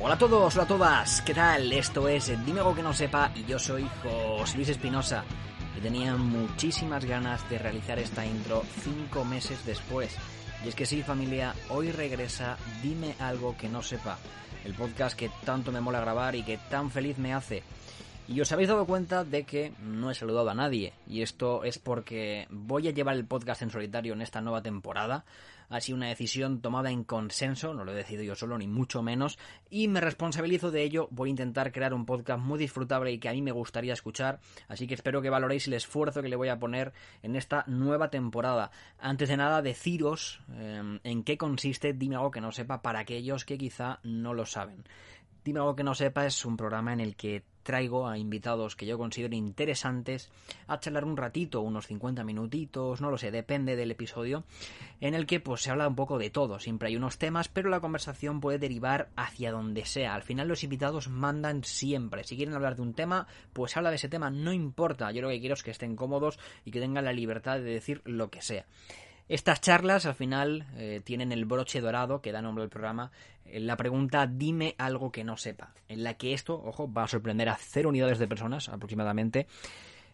Hola a todos, hola a todas, ¿qué tal? Esto es Dime algo que no sepa y yo soy José Luis Espinosa y tenía muchísimas ganas de realizar esta intro cinco meses después. Y es que sí, familia, hoy regresa Dime algo que no sepa, el podcast que tanto me mola grabar y que tan feliz me hace. Y os habéis dado cuenta de que no he saludado a nadie. Y esto es porque voy a llevar el podcast en solitario en esta nueva temporada. Ha sido una decisión tomada en consenso, no lo he decidido yo solo, ni mucho menos. Y me responsabilizo de ello. Voy a intentar crear un podcast muy disfrutable y que a mí me gustaría escuchar. Así que espero que valoréis el esfuerzo que le voy a poner en esta nueva temporada. Antes de nada, deciros eh, en qué consiste Dime algo que no sepa para aquellos que quizá no lo saben. Dime algo que no sepa es un programa en el que traigo a invitados que yo considero interesantes a charlar un ratito, unos 50 minutitos, no lo sé, depende del episodio, en el que pues se habla un poco de todo, siempre hay unos temas, pero la conversación puede derivar hacia donde sea. Al final los invitados mandan siempre. Si quieren hablar de un tema, pues habla de ese tema, no importa. Yo lo que quiero es que estén cómodos y que tengan la libertad de decir lo que sea. Estas charlas al final eh, tienen el broche dorado que da nombre al programa, eh, la pregunta dime algo que no sepa, en la que esto, ojo, va a sorprender a cero unidades de personas aproximadamente,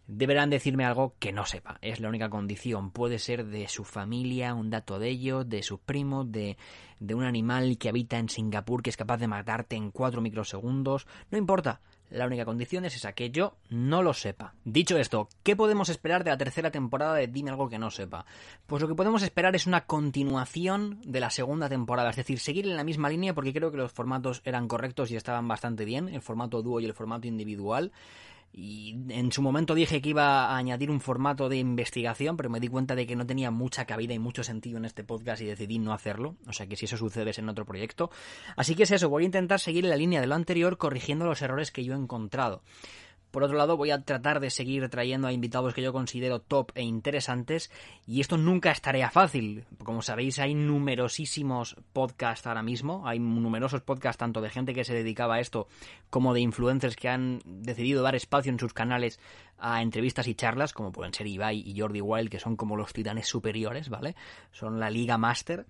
deberán decirme algo que no sepa, es la única condición, puede ser de su familia, un dato de ellos, de sus primos, de, de un animal que habita en Singapur que es capaz de matarte en 4 microsegundos, no importa, la única condición es esa, que yo no lo sepa. Dicho esto, ¿qué podemos esperar de la tercera temporada de Dime algo que no sepa? Pues lo que podemos esperar es una continuación de la segunda temporada, es decir, seguir en la misma línea porque creo que los formatos eran correctos y estaban bastante bien, el formato dúo y el formato individual. Y en su momento dije que iba a añadir un formato de investigación, pero me di cuenta de que no tenía mucha cabida y mucho sentido en este podcast y decidí no hacerlo. O sea que si eso sucede es en otro proyecto. Así que es eso, voy a intentar seguir la línea de lo anterior corrigiendo los errores que yo he encontrado. Por otro lado, voy a tratar de seguir trayendo a invitados que yo considero top e interesantes y esto nunca es tarea fácil. Como sabéis, hay numerosísimos podcasts ahora mismo, hay numerosos podcasts tanto de gente que se dedicaba a esto como de influencers que han decidido dar espacio en sus canales a entrevistas y charlas, como pueden ser Ibai y Jordi Wild, que son como los titanes superiores, ¿vale? Son la liga máster.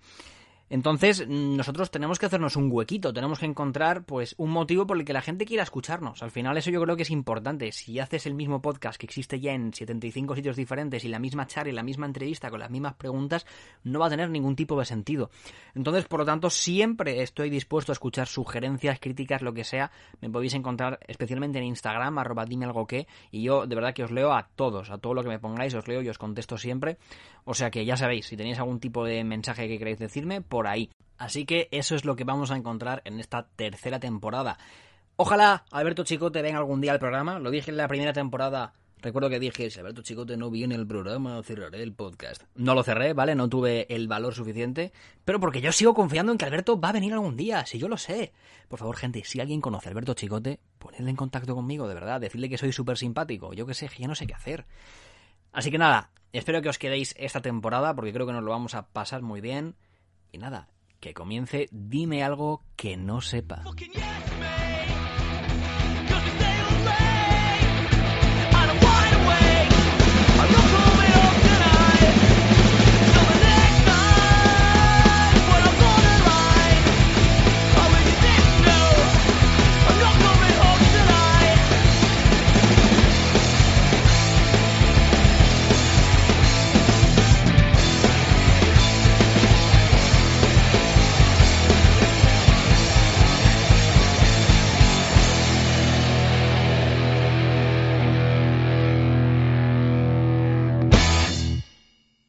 Entonces, nosotros tenemos que hacernos un huequito, tenemos que encontrar pues un motivo por el que la gente quiera escucharnos. Al final eso yo creo que es importante. Si haces el mismo podcast que existe ya en 75 sitios diferentes y la misma charla y la misma entrevista con las mismas preguntas, no va a tener ningún tipo de sentido. Entonces, por lo tanto, siempre estoy dispuesto a escuchar sugerencias, críticas, lo que sea. Me podéis encontrar especialmente en Instagram, arroba dime algo y yo de verdad que os leo a todos, a todo lo que me pongáis, os leo y os contesto siempre. O sea que ya sabéis, si tenéis algún tipo de mensaje que queréis decirme, por ahí. Así que eso es lo que vamos a encontrar en esta tercera temporada. Ojalá Alberto Chicote venga algún día al programa. Lo dije en la primera temporada. Recuerdo que dije, si Alberto Chicote no viene al programa, cerraré el podcast. No lo cerré, ¿vale? No tuve el valor suficiente. Pero porque yo sigo confiando en que Alberto va a venir algún día, si yo lo sé. Por favor, gente, si alguien conoce Alberto Chicote, ponedle en contacto conmigo, de verdad. Decirle que soy súper simpático. Yo qué sé, ya no sé qué hacer. Así que nada, espero que os quedéis esta temporada porque creo que nos lo vamos a pasar muy bien. Y nada, que comience Dime algo que no sepa.